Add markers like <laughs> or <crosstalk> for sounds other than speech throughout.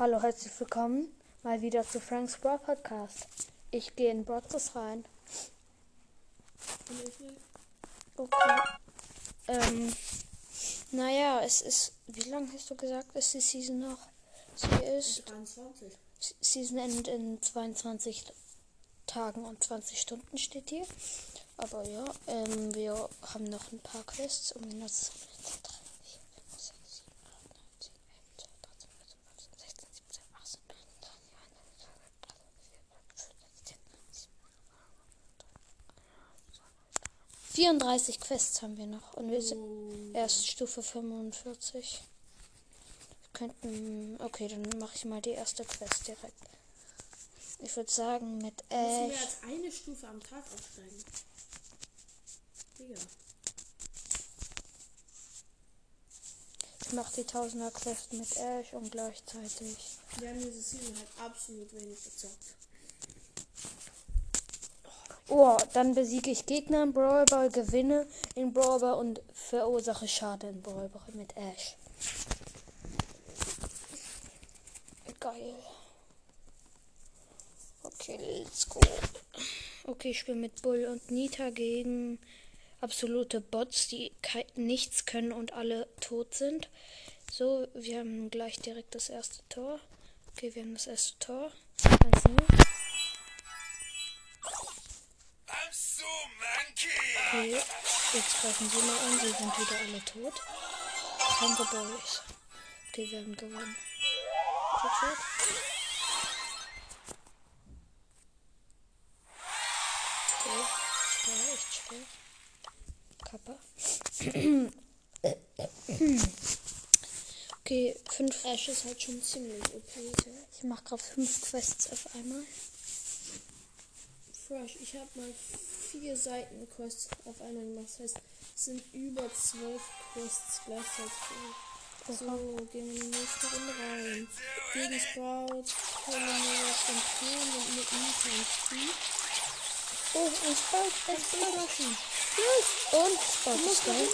Hallo, herzlich willkommen mal wieder zu Franks Brawl Podcast. Ich gehe in Broadcast rein. Okay. Ähm, naja, es ist, wie lange hast du gesagt, ist die Season noch? Sie ist, 23. Season endet in 22 Tagen und 20 Stunden steht hier. Aber ja, ähm, wir haben noch ein paar Quests, um das 34 Quests haben wir noch und wir sind erst Stufe 45. Wir könnten. Okay, dann mache ich mal die erste Quest direkt. Ich würde sagen, mit Müssen wir Ash. als eine Stufe am Tag aufsteigen? Digga. Ich mache die Tausender Quest mit Ash und gleichzeitig. Wir haben diese Season halt absolut wenig gezockt. Oh, dann besiege ich Gegner im Brawl Ball, gewinne in Brawl Ball und verursache Schaden in Brawl Ball mit Ash. Geil. Okay, let's go. Okay, ich spiele mit Bull und Nita gegen absolute Bots, die nichts können und alle tot sind. So, wir haben gleich direkt das erste Tor. Okay, wir haben das erste Tor. 1-0. Okay, jetzt greifen sie mal an. Sie sind wieder alle tot. Kranke Boys. Wir haben gewonnen. Gut, Okay, schwer, echt schwer. Kappa. okay, fünf. Ash ist halt schon ziemlich OP. Ich mach gerade fünf Quests auf einmal. Fresh, ich habe mal vier Seiten Quests auf einmal gemacht. Das heißt, es sind über zwölf Quests gleichzeitig. So, gehen wir in die nächste Runde rein. Gegen Sprout, Colonel und Turm und mit Nita und Steve. Oh, ein Sprout, ein Ich bin überraschend. Sprout. Und Sprout ist down.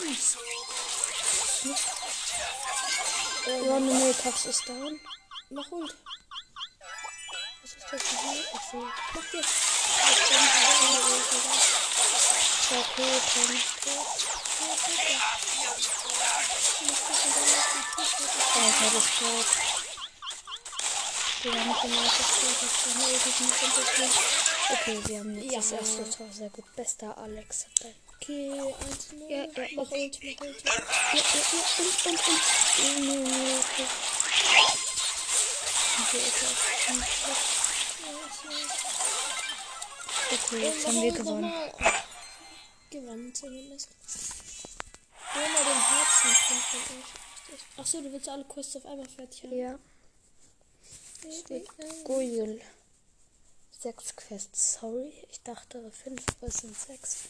Ronald Milkox ist down. Mach Ult. Was ist das hier? Achso. Mach jetzt. Okay. Alter, das Sprout. Wir haben nicht genau das Sprout, das ist nicht. Okay, wir haben jetzt das Ja. erste Tor. Sehr gut. Bester Alex. Okay, 1 0. Ja, ja, mach okay. Ult, mach Ult. Ja, ja, ja, und, und, und. Nee, nee, okay. Okay, okay. Okay, jetzt haben wir gewonnen. Gewonnen zumindest. Hol mal den Herzen von euch. Achso, du willst alle Quests auf einmal fertig haben. Ja. Goyul. Sechs Quests, sorry. Ich dachte fünf, aber es sind sechs.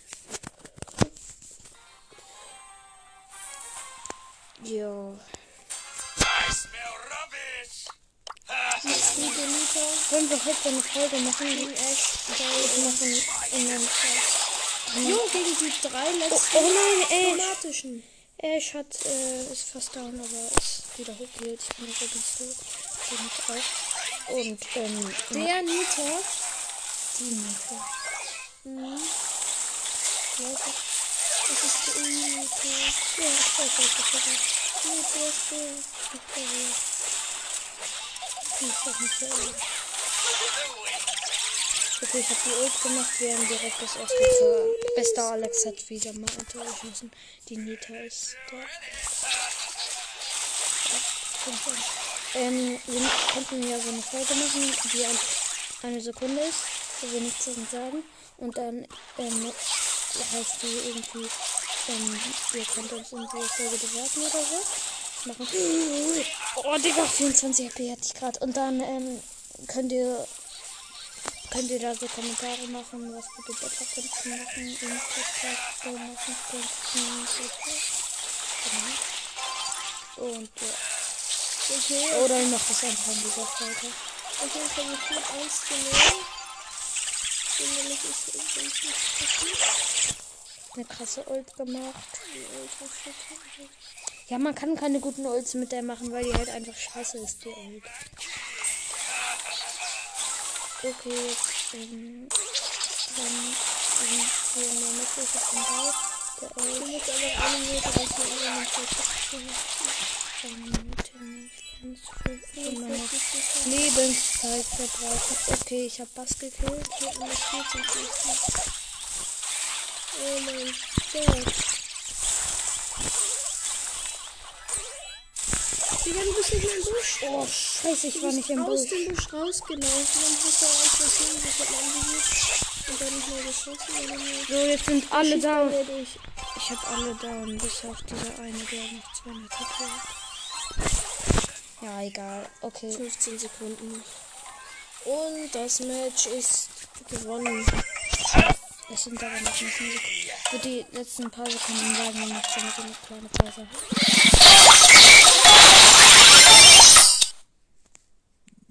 Jo. Smell rubbish. Wollen wir heute eine Folge machen? Gegen Ash? Wir machen in einem Jo, gegen die drei letzten Oh, oh nein, Ash. automatischen. Ash hat, äh, ist fast down, aber ist wieder hochgehielt. Ich bin übrigens tot. Bin ich auch. Und, ähm, Der Nita. die Nita. Mhm. Das ist der Nita. Ja, ich weiß nicht, was das ist. Nita ist der. Ich ist. Okay, ich habe die Ult gemacht. Wir haben direkt das erste Tor. Bester Alex hat wieder mal ein Tor geschossen. Die Nita ist da. Ähm, wir könnten ja so eine Folge machen, die ein, eine Sekunde ist, wo wir nichts dazu sagen. Und dann ähm, heißt die irgendwie, ähm, ihr könnt uns dieser Folge bewerten oder so. Machen. Oh, Digga, 24 HP hatte ich gerade. Und dann ähm, könnt ihr könnt ihr da so Kommentare machen, was wir besser könnten machen, im Podcast machen könnten. Genau. Und ja. Okay, Oder ich mach das einfach in dieser Folge. okay, ich habe gut 1 zu 0. Nämlich ist übrigens nicht passiert. Eine krasse Ult gemacht. Die Schütze. Ja, man kann keine guten Ults mit der machen, weil die halt einfach scheiße ist, die Ult. Okay, jetzt, ähm, dann, ähm, hier in der Mitte, ich hab den Ball. Der Du Elf, musst aber Minute rechnen, aber man kann ähm, Mitte nicht ganz viel. Immer noch Lebenszeit verbrauchen. Okay, ich hab Bass gekillt. Hier an der 14. Oh mein Gott. Digga, du bist nicht mehr im Busch. Oh, scheiße, ich war nicht im aus Busch. dem Busch rausgelaufen und hast da was hingesetzt und anvisiert und dann nicht mehr geschossen. So, jetzt sind alle down. Ich hab alle down, bis auf dieser eine, der noch 200 HP hat. Ja, egal. Okay. 15 Sekunden. Und das Match ist gewonnen. Es sind aber noch nicht Musik. Für die letzten paar Sekunden sagen wir noch so eine kleine Pause.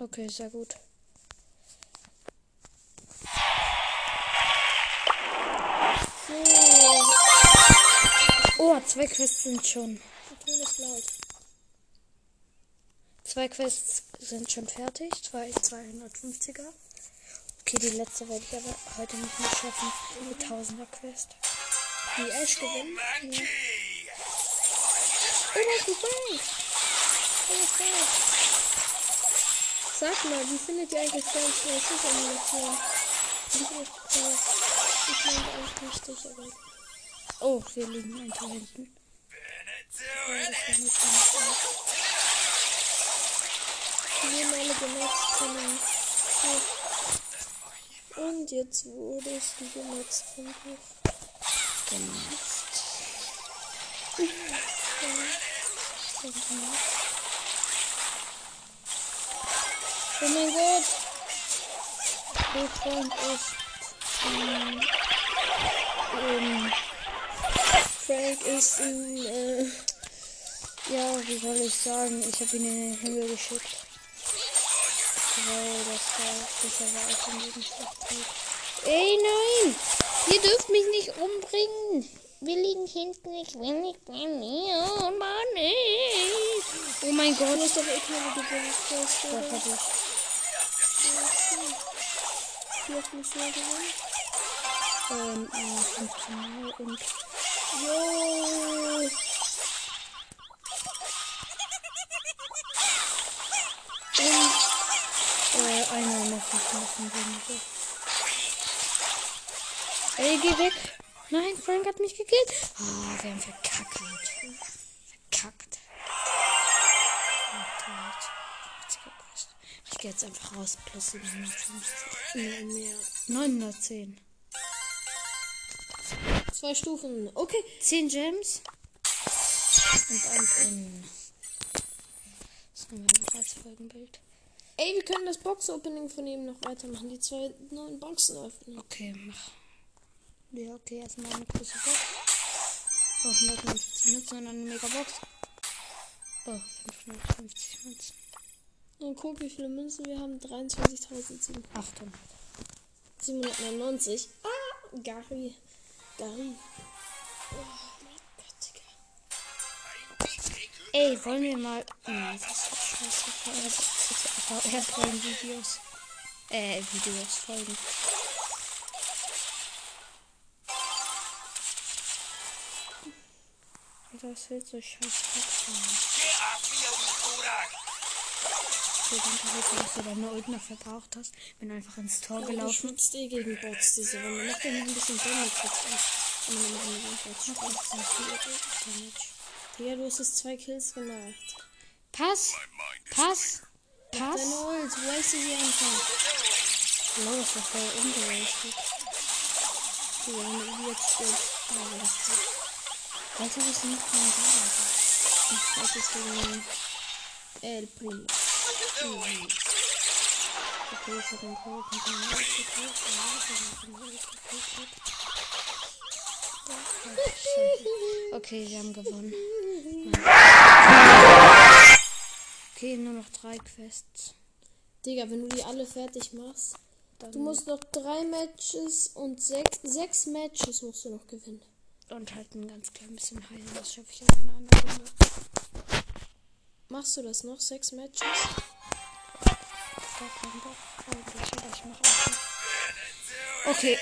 Okay, sehr gut. So, Oh, zwei Quests sind schon. ist laut. Zwei Quests sind schon fertig. Zwei 250er. Okay, die letzte werde ich aber heute nicht mehr schaffen. Die 1000er Quest. Die Ash gewinnt. Monkey! Oh, das ist Frank. Oh, Frank. Sag mal, wie findet ihr eigentlich Franks neue Schussammunition? Ich, äh, ich meine eigentlich richtig, aber... Oh, wir liegen ein Tor hinten. Die wurden alle gemaxt von dem Schiff. Und jetzt wurdest du gemaxt vom Schiff. <laughs> Oh mein Gott! Der Frank ist. Ähm, ähm, Frank ist ein, äh, ja, wie soll ich sagen? Ich habe ihn in den Himmel geschickt. Weil das da sicher war auch in diesem Schlachtfeld. Ey, nein! Ihr dürft mich nicht umbringen! Wir liegen hinten, ich will nicht bei mir. Oh Mann, ey. Oh mein Gott. hast doch Das oder? hab ich. Oft musst du da gewinnen? Ähm, äh, 15 Mal und Jo! Äh, einmal muss ich machen, weniger. Ey, geh weg. Nein, Frank hat mich gekillt. Oh, wir haben. Verkackt. Ich gehe jetzt einfach raus. Plus 750. Nein, mehr. 910. Zwei Stufen. Okay. 10 Gems. Und ein Pin. Das haben wir noch als Folgenbild. Ey, wir können das Box-Opening von ihm noch weitermachen. Die zwei neuen Boxen öffnen. Okay, mach. Ja, okay, erstmal eine große Box. Oh, 150 Münzen und eine Megabox. Oh, 550 Münzen. Und guck, wie viele Münzen wir haben. 23.799. 800. Ah, Gary. Gary. Oh mein Gott, Digga. Ey, wollen wir mal. Nee, das ist scheiße. VR-Videos. Äh, Videos folgen. Das wird so scheiße. Danke, Rico, dass du deine Ult noch verbraucht hast. Bin einfach ins Tor Du gelaufen. schwitzt eh gegen Bots diese Runde. Mach dir noch ein bisschen Damage jetzt an. Und dann machen wir jetzt Noch 18 Damage. Ja, du hast jetzt zwei Kills gemacht. Pass! Pass! Pass! Deine Ult, waste sie einfach. Oh, das war voll ungerastet. Ja, und jetzt stirbt. Aber das ist Alter, was ist denn noch kein da? Das ist gegen El Primo. Okay, ich hab mit dem Ult gekillt. Ja, ich hab. Okay, wir haben gewonnen. Okay, nur noch drei Quests. Digga, wenn du die alle fertig machst. Dann Du musst noch drei Matches und sechs, sechs Matches musst du noch gewinnen. und halt ein ganz klein bisschen heilen. Das schaffe ich in einer anderen Runde. Machst du das noch? Sechs Matches? Okay.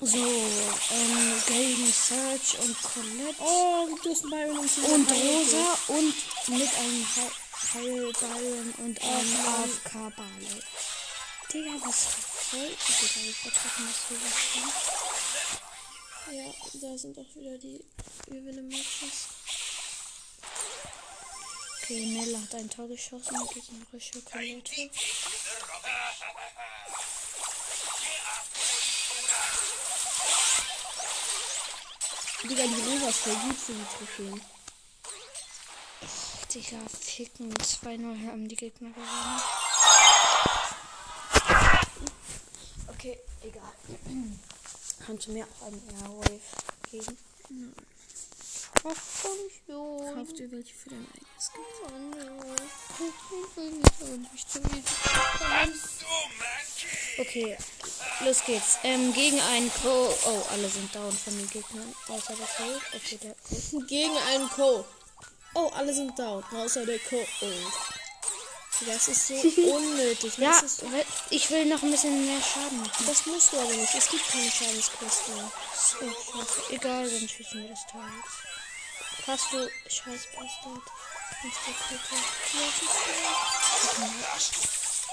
So, ähm, gegen Search und Colette. Oh, du hast Byron und Und Rosa und mit einem He- Heil Byron und einem AFK Barley. Digga, was voll. Digga, wir verkacken das hier Ja, da sind auch wieder die Gewinne-Matches. Okay, Nella hat ein Tor geschossen gegen Rische Colette. Digga, die Rosa ist voll gut für die Trophäen. Digga, ficken. 2-0 haben die Gegner gewonnen. Okay, egal. Kannst du mir auch einen Airwave geben? Ach, komm schon. Kauft ihr welche für dein eigenes Geld? Okay, los geht's. Ähm, gegen einen Co. Oh, alle sind down von den Gegnern. Außer der Co. Okay, der Co. <laughs> Gegen einen Co. Oh, alle sind down, außer der Co. Oh. Das ist so <laughs> unnötig. Ja, ist, ich will noch ein bisschen mehr Schaden machen. das musst du aber nicht. Es gibt keine Schadensquest mehr. Oh. Egal, dann schießen wir das Tor jetzt. Hast du scheiß Bastard?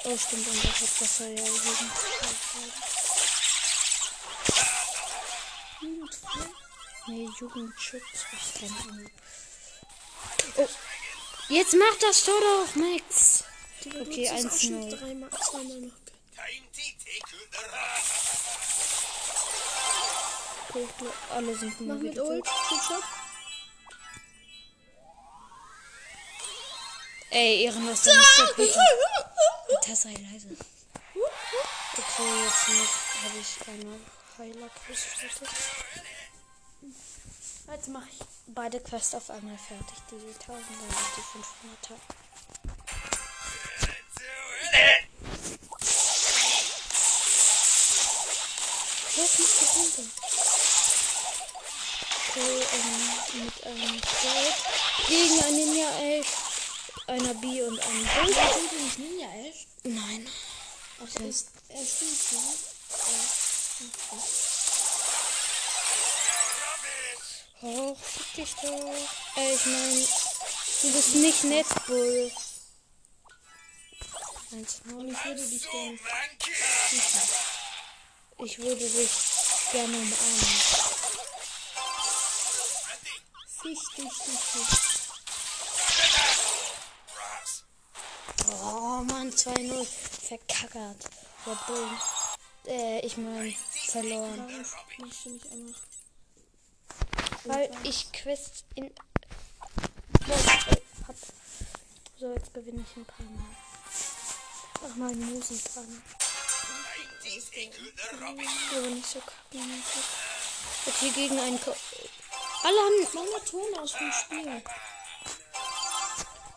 Oh, stimmt, und das hat Wasser ja gegen. Nee, Jugendschutz. Ich keine Ahnung. Oh. Jetzt mach das Tor doch, Max. Okay, hast es auch schon 1-0. dreimal, zweimal noch. Okay, alle sind Mach nur mit wieder Ult. tot. Ey, ehrenlos, dann ist der Peter. Alter, sei leise. Okay, jetzt habe ich eine Heiler-Quest. Jetzt mache ich beide Quests auf einmal fertig. Die 1000 und die 500er. Was macht der Hunde? Okay, ähm, mit einem Cloud gegen einen Ninja Elf, einer B und einem B. Sind die nicht Ninja Ash? Nein. Ach, er ist, er ist gut, ne? Och, fick dich doch. Ey, ich mein, du bist nicht nett, Bull. 1 Und ich würde dich gerne. Ich würde dich gerne umarmen. Fisch dich, dich, dich. Oh Mann, 2-0. Verkackert. Der Bull. Äh, ich mein, verloren. Weil ich Quest in. So, jetzt gewinne ich ein paar Mal. Mach mal Musik an. Aber nicht so kacken. Okay, gegen einen. Ko Alle haben mal Ton aus vom Spiel.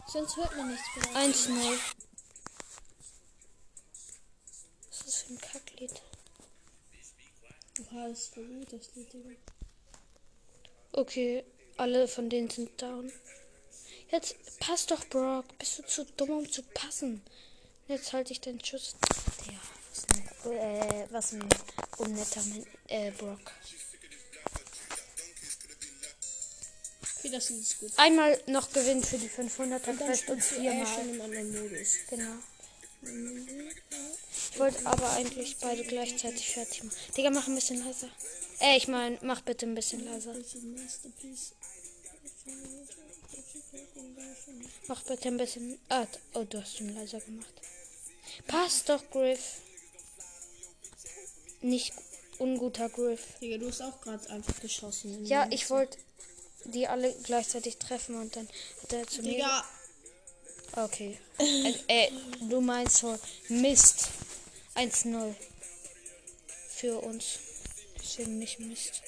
Sonst hört man nichts mehr. 1-0. Was ist das für ein Kacklied? Ist voll gut, das Lied, Digga. Okay, alle von denen sind down. Jetzt pass doch, Brock. Bist du zu dumm, um zu passen? Jetzt halte ich den Schuss. Ja, was ein, äh, was ein unnetter Men äh, Brock. Okay, das ist gut. Einmal noch gewinnen für die 500er Dann Quest und Ash viermal. Genau. Ich wollte aber eigentlich beide gleichzeitig fertig machen. Digga, mach ein bisschen leiser. Äh, ich meine, mach bitte ein bisschen leiser. Mach bitte ein bisschen. Ah, oh, du hast ihn leiser gemacht. Passt doch, Griff. Nicht unguter Griff. Digga, du hast auch gerade einfach geschossen. Ja, ich wollte die alle gleichzeitig treffen und dann hat er zu mir. Digga, Okay. äh, äh, du meinst so Mist. 1-0. Für uns. Nicht Mist.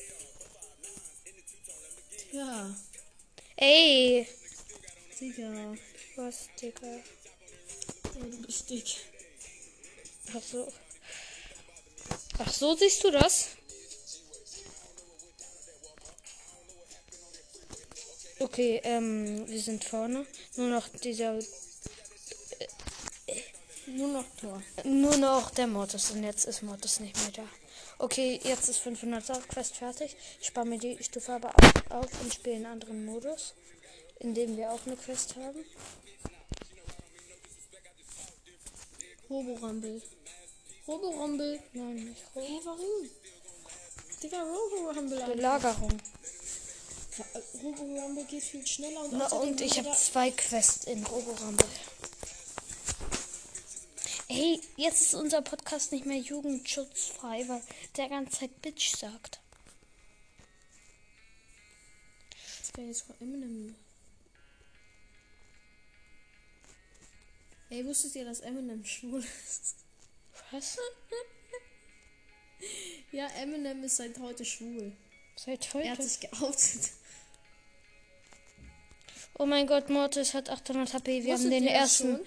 ja. Ey! Digga. Was, Digga? Ja, du bist dick. Ach so. Ach so, siehst du das? Okay, ähm, wir sind vorne. Nur noch dieser. Nur noch Tor. Nur noch der Mortis und jetzt ist Mortis nicht mehr da. Okay, jetzt ist 500er Quest fertig. Ich spare mir die Stufe aber auf, auf und spiele einen anderen Modus, in dem wir auch eine Quest haben. Roborumble. Roborumble. Nein, nicht Hä, warum? Digga, Roborumble. Belagerung. Roborumble geht viel schneller und Na, und ich habe zwei Quests in Roborumble. Hey, jetzt ist unser Podcast nicht mehr jugendschutzfrei, weil der ganze Zeit Bitch sagt. Das wäre jetzt von Eminem. Ey, wusstet ihr, dass Eminem schwul ist? Was? <laughs> Ja, Eminem ist seit heute schwul. Seit Er hat heute? sich geoutet. Oh mein Gott, Mortis hat 800 HP. Wir haben Wusstet den ihr das ersten, schon?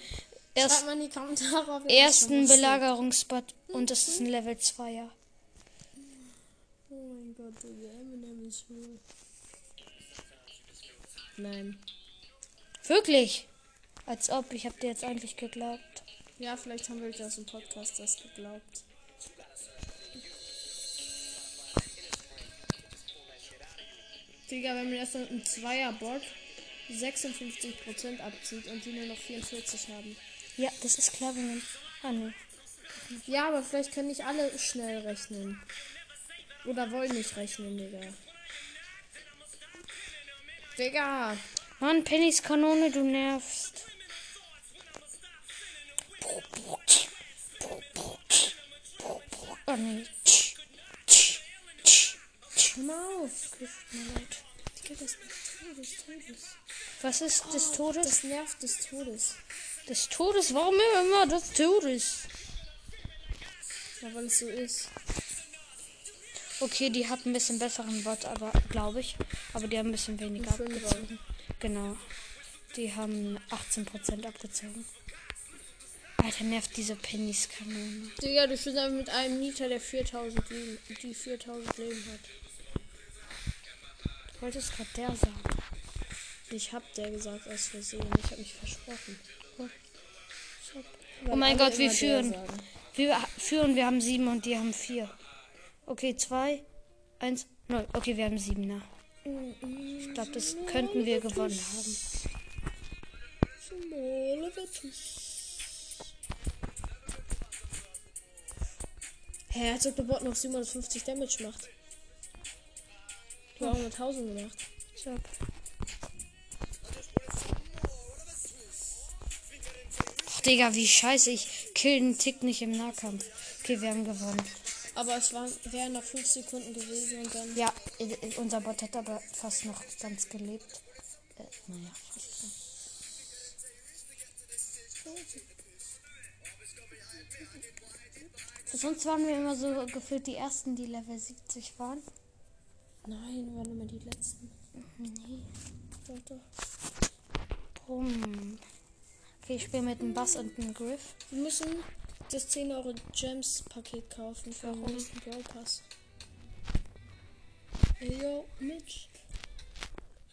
Erst, das ersten. Belagerungsspot und das ist ein Level 2er. Oh mein Gott, Digga, Eminem ist schwul. Nein. Wirklich? Als ob, ich hab dir jetzt eigentlich geglaubt. Ja, vielleicht haben wir das im Podcast das geglaubt. Digga, wenn man mit einem Zweierbot 56% abzieht und die nur noch 44 haben. Ja, das ist klar, wenn man. Ah, nee. Ja, aber vielleicht können nicht alle schnell rechnen. Oder wollen nicht rechnen, Digga. Digga! Mann, Pennys Kanone, du nervst. Oh nee. Hör mal auf! Tut mir leid. Digga, das nervt des Todes. Was ist des Todes? Das nervt des Todes. Des Todes? Warum immer des Todes? Ja, weil es so ist. Okay, die hat ein bisschen besseren Bot, aber glaube ich. Aber die haben ein bisschen weniger abgezogen. Genau. Die haben 18% abgezogen. Alter, nervt diese Pennys Kanone. Digga, du einfach mit einem Nita, der 4000 Leben, die 4000 Leben hat. Du wolltest gerade der sagen. Ich hab der gesagt aus Versehen. Ich hab mich versprochen. Oh mein Gott, wir führen. Wir führen, wir haben sieben und die haben vier. Okay, zwei, eins, null. Okay, wir haben siebener. Ich glaube, das könnten wir gewonnen haben. Hä, als ob der Bot noch 750 Damage macht. Du hast auch nur 1000 gemacht. So. Ach, Digga, wie scheiße. Ich kill den Tick nicht im Nahkampf. Okay, wir haben gewonnen. Aber es waren, wären noch 5 Sekunden gewesen und dann. Ja, unser Bot hat aber fast noch ganz gelebt. Äh, naja, fast. Sonst waren wir immer so gefühlt die ersten, die Level 70 waren. Nein, waren immer die letzten. Nee. Doch, doch. Brumm. Okay, ich spiele mit einem Bass und einem Griff. Wir müssen das 10 Euro Gems Paket kaufen für den Warum? nächsten Brawl Pass. Hey yo, Mitch.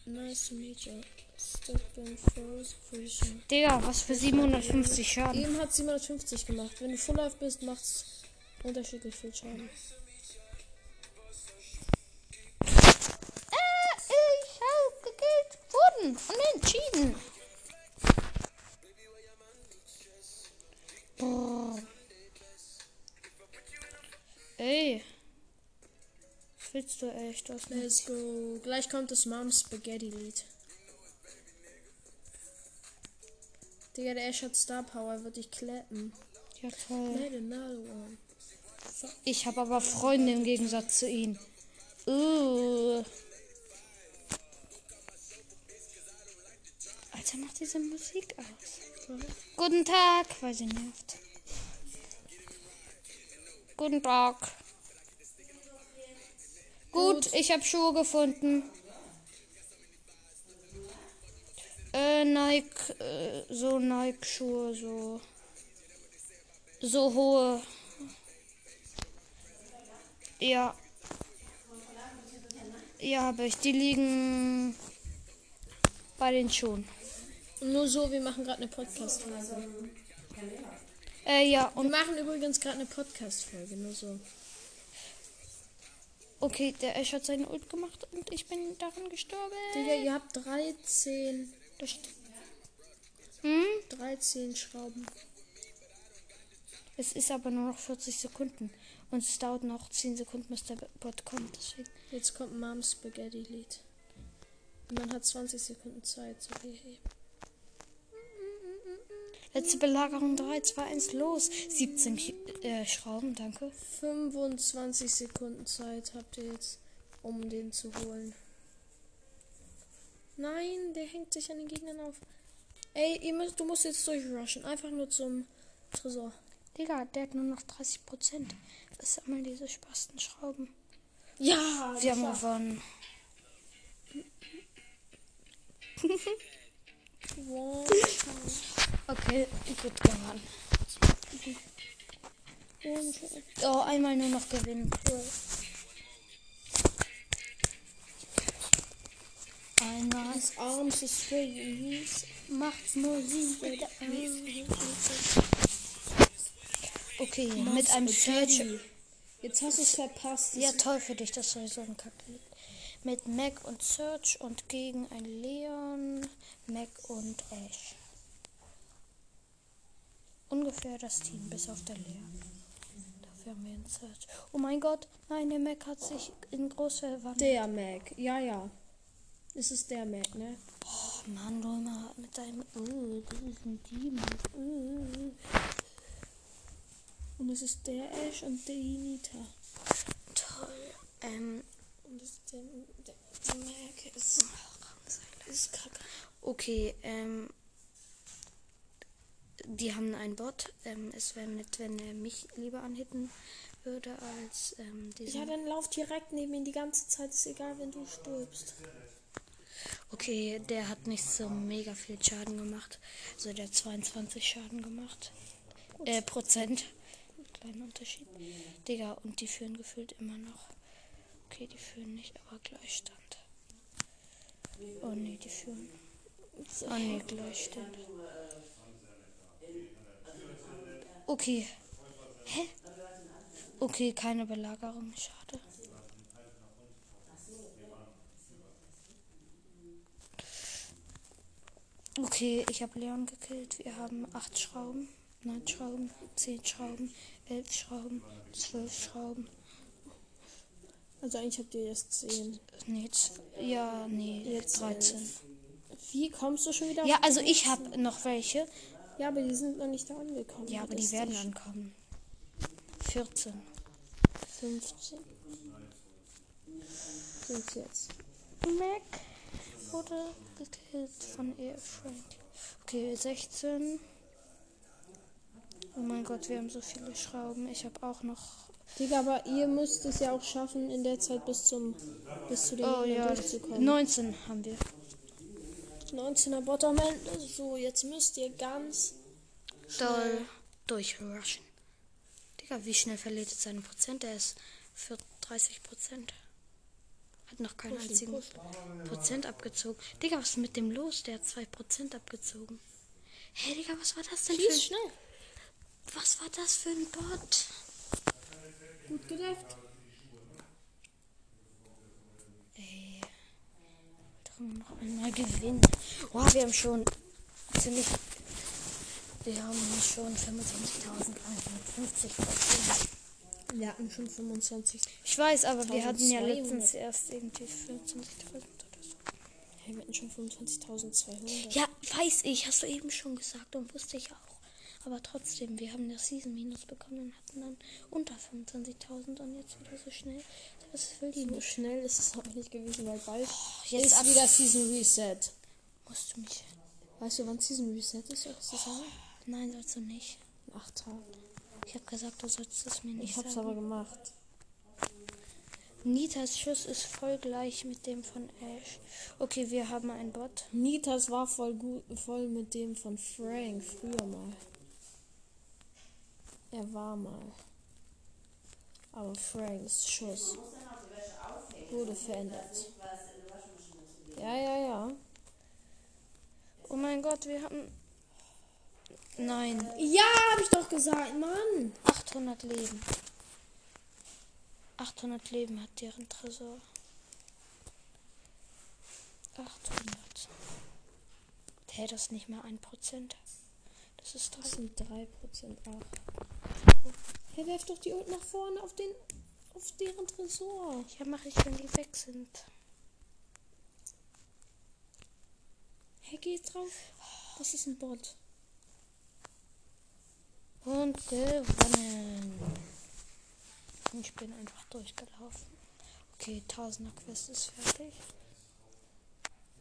Nice to meet you. In first position. Digga, was für 750 Schaden. Eben hat 750 gemacht. Wenn du Full Life bist, macht's unterschiedlich viel Schaden. Äh, ich habe gekillt wurden und entschieden. Brrr. Ey. Willst du echt? Nicht. Let's go. Gleich kommt das Mom Spaghetti Lied. Digga, der Ash hat Star Power, wird dich klappen. Ja, toll. Ich habe aber Freunde im Gegensatz zu ihnen. Uh. Alter, macht diese Musik aus. Guten Tag, weil sie nervt. Guten Tag. Gut, ich habe Schuhe gefunden. Äh, Nike, äh, so Nike-Schuhe, so. So hohe. Ja. Ja, habe ich. Die liegen bei den Schuhen. Nur so, wir machen gerade eine Podcast-Folge. Äh, ja, Wir und machen übrigens gerade eine Podcast-Folge, nur so. okay, der Ash hat seinen Ult gemacht und ich bin daran gestorben. Digga, ihr habt 13, Das Hm? 13 Schrauben. Es ist aber nur noch 40 Sekunden. Und es dauert noch 10 Sekunden, bis der Bot kommt. Deswegen. Jetzt kommt Mom's Spaghetti Lied. Und man hat 20 Sekunden Zeit. So, hey. Letzte Belagerung 3, 2, 1, los. 17 Ki äh, Schrauben, danke. 25 Sekunden Zeit habt ihr jetzt, um den zu holen. Nein, der hängt sich an den Gegnern auf. Ey, ihr müsst, du musst jetzt durchrushen. Einfach nur zum Tresor. Digga, der hat nur noch 30 Prozent. Was sammeln diese Spasten Schrauben? Ja, Wir haben gewonnen. <laughs> Wow. Okay, gut gewonnen. Oh, einmal nur noch gewinnen. Cool. Einmal are straight and he's macht Musik. Okay, mit einem Search. Jetzt hast du es verpasst. Ja, toll für dich, das soll so ein Kacke. Mit Mac und Search und gegen ein Leon, Mac und Ash. Ungefähr das Team, bis auf der Leon. Dafür haben wir einen Search. Oh mein Gott, nein, der Mac hat sich in groß verwandelt. Der Mac. Ja, ja. Es ist der Mac, ne? Oh Mann, du immer mit deinem. Oh, das ist ein Team. Oh. Und es ist der Ash und der Nita. Toll. Ähm, Und ist der, der, der Mac. Ist, ist kacke. Okay, ähm. Die haben einen Bot. Ähm, es wäre nett, wenn er mich lieber anhitten würde als ähm, diesen. Ja, dann lauf direkt neben ihn die ganze Zeit. Ist egal, wenn du stirbst. Okay, der hat nicht so mega viel Schaden gemacht. Also der hat 22 Schaden gemacht. Äh, Prozent. Kleiner Unterschied. Digga, und die führen gefühlt immer noch. Okay, die führen nicht, aber Gleichstand. Oh nee, die führen. Oh nee, Gleichstand. Okay. Hä? Okay, keine Belagerung, schade. Okay, ich habe Leon gekillt. Wir haben 8 Schrauben, 9 Schrauben, 10 Schrauben, 11 Schrauben, 12 Schrauben. Also eigentlich habt ihr jetzt 10. Nee, ja, nee, Jetzt 13. Wie kommst du schon wieder? Ja, also ich habe noch welche. Ja, aber die sind noch nicht da angekommen. Ja, aber die werden doch ankommen. 14. 15. Sind jetzt. Mac wurde gekillt von ihr Frank. Okay, 16. Oh mein Gott, wir haben so viele Schrauben. Ich habe auch noch. Digga, aber ihr müsst es ja auch schaffen, in der Zeit bis zum bis zu den Oh ja, durchzukommen. 19 haben wir. 19er Bot am Ende. So, jetzt müsst ihr ganz Doll durchrushen. Digga, wie schnell verliert er seine Prozent? Er ist für 30 Prozent. Hat noch keinen pushen, einzigen pushen. Prozent abgezogen. Digga, was ist mit dem los? Der hat 2 Prozent abgezogen. Hey, Digga, was war das denn für Schieß ein... schnell. Was war das für ein Bot? Gut gedeft. Ey. Doch noch einmal gewinnen. Wow, wir haben schon ziemlich... Wir haben schon 25.350 Prozent. Wir hatten schon 25. Ich weiß, aber wir hatten ja 1200. letztens erst irgendwie 25.000 oder so. Hey, wir hatten schon 25.200. Ja, weiß ich, hast du eben schon gesagt und wusste ich auch. Aber trotzdem, wir haben das Season Minus bekommen und hatten dann unter 25.000 und jetzt wieder so schnell. Das will die So schnell ist es auch nicht gewesen, weil bald jetzt ist ab- wieder Season Reset. Musst du mich. Weißt du, wann Season Reset ist? Soll ich das sagen? Nein, sollst du nicht. In acht Tagen. Ich habe gesagt, du sollst es mir nicht Ich hab's sagen. aber gemacht. Nitas Schuss ist voll gleich mit dem von Ash. Okay, wir haben einen Bot. Nitas war voll gut, voll mit dem von Frank früher mal. Er war mal. Aber Franks Schuss wurde verändert. Ja, ja, ja. Oh mein Gott, wir haben. Nein, Ja, hab ich doch gesagt, Mann. 800 Leben. 800 Leben hat deren Tresor. 800. Hä, das nicht mal 1%. Das ist Das sind 3%. Ach. Hey, werf doch die unten nach vorne auf den. auf deren Tresor. Ja, mache ich, wenn die weg sind. Hey, geh drauf. Das ist ein Bot. Und gewonnen. Ich bin einfach durchgelaufen. Okay, Tausender Quest ist fertig.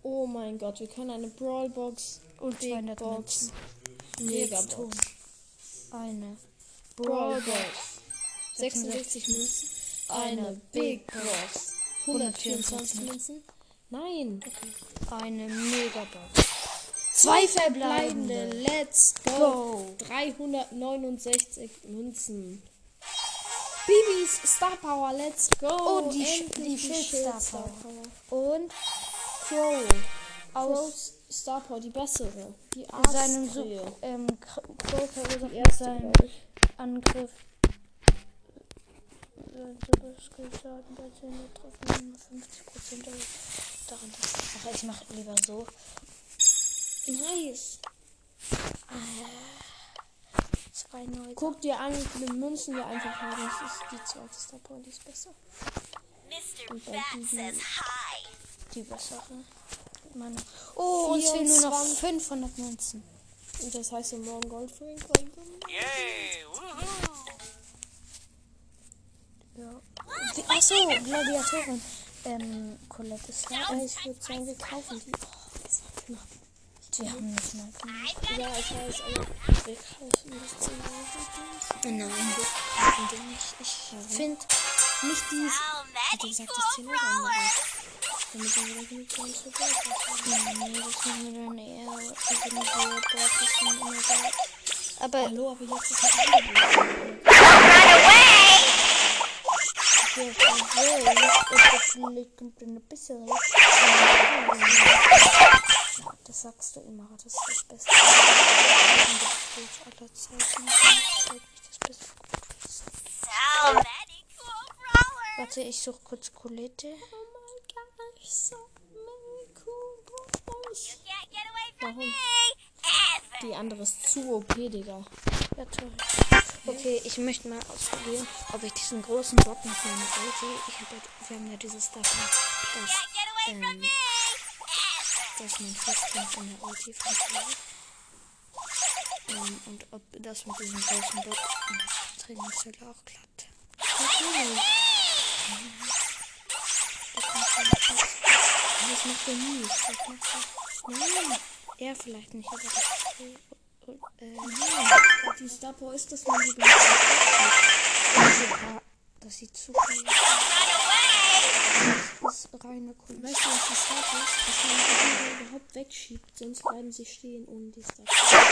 Oh mein Gott, wir können eine Brawlbox Und Big 200 Box. Münzen. Mega Jetzt tun. Box. Eine Brawlbox. 66 Münzen. Eine Big Box. 124 Münzen. Nein. Eine Megabox. Zwei verbleibende. Let's go. Go. 369 Münzen. Bibis Star Power, let's go. Oh, die Endlich die Schild Star. Power. Und Crow. Aus Crows Star Power, die bessere. Die seinem Askrähe. Su- ähm, Die seinem glaub ich. Angriff. Sein Superskillschaden bei 10 getroffen 50% erhöht. daran. Ach, ich mache lieber so. Nice. Zwei neue. Guck dir an, wie viele Münzen wir einfach haben. Das ist die zweite Star Power, die ist besser. Mr. Und says hi. Die bessere. Meine. Oh, uns fehlen nur noch 24. 500 Münzen. Und das heißt, wir morgen Gold bringen können. Yay! Woohoo! Ja. Achso, Gladiatorin. Ähm, Colette ist da. Ja, ich würde sagen, wir kaufen die. Oh, das war knapp. Die haben nicht mal gemacht. Ja, ich weiß, aber wir kaufen das 10 Euro. Nein, nicht. Ich finde nicht die. Hat many gesagt, das 10 Euro. Damit wir wieder genug Geld haben. Nee, das machen wir dann eher irgendwie so Borgwissen immer so. Aber Hallo, aber jetzt ist ein Angebot. Ja, obwohl, es vielleicht kommt eine bessere. Ja, das sagst du immer, das ist das Beste. aller Zeiten. Das ist das Beste. So many cool. Warte, ich suche kurz Colette. Warum? Die andere ist zu OP, Digga. Ja, toll. Okay, ich möchte mal ausprobieren, ob ich diesen großen Bot mit meiner Ulti. Ich hab, ja- wir haben ja dieses Dach, das, ähm, me. Ever. das mein Festpunkt von der Ulti funktioniert. Ähm, und ob das mit diesem großen Bot in der Trainingszelle auch klappt. Natürlich. Da kommt. Das macht er nie. Das macht er. Nein, er vielleicht nicht, aber das. Äh, äh, Die Star Power ist, dass man die benutzt. ja, das sieht super aus. Das ist reine Kunst. Weißt du, was die Star Power ist? Dass man die Dinger überhaupt wegschiebt. Sonst bleiben sie stehen ohne die Star Power.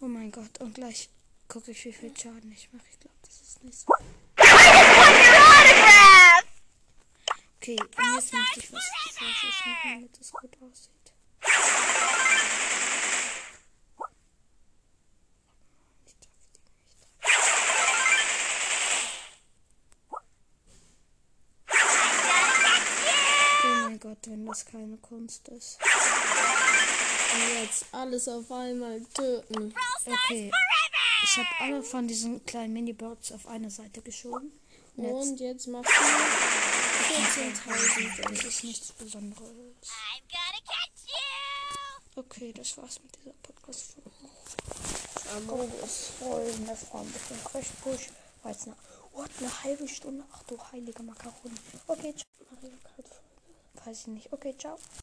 Oh mein Gott, und gleich gucke ich, wie viel Schaden ich mache. Ich glaube, das ist nicht so. Okay, und jetzt möchte ich was Falsches machen, damit es gut aussieht. Ich darf die nicht. Oh mein Gott, wenn das keine Kunst ist. Und jetzt alles auf einmal töten. Okay, ich habe alle von diesen kleinen Minibots auf eine Seite geschoben. Und jetzt Und jetzt machst du 14.000. Das ist nichts Besonderes. Okay, das war's mit dieser Podcast-Folge. Amogus. Folgen, das war ein bisschen Crash Push. War jetzt eine, what, eine halbe Stunde? Ach du heilige Makaroni. Okay, ciao. Weiß ich nicht. Okay, ciao.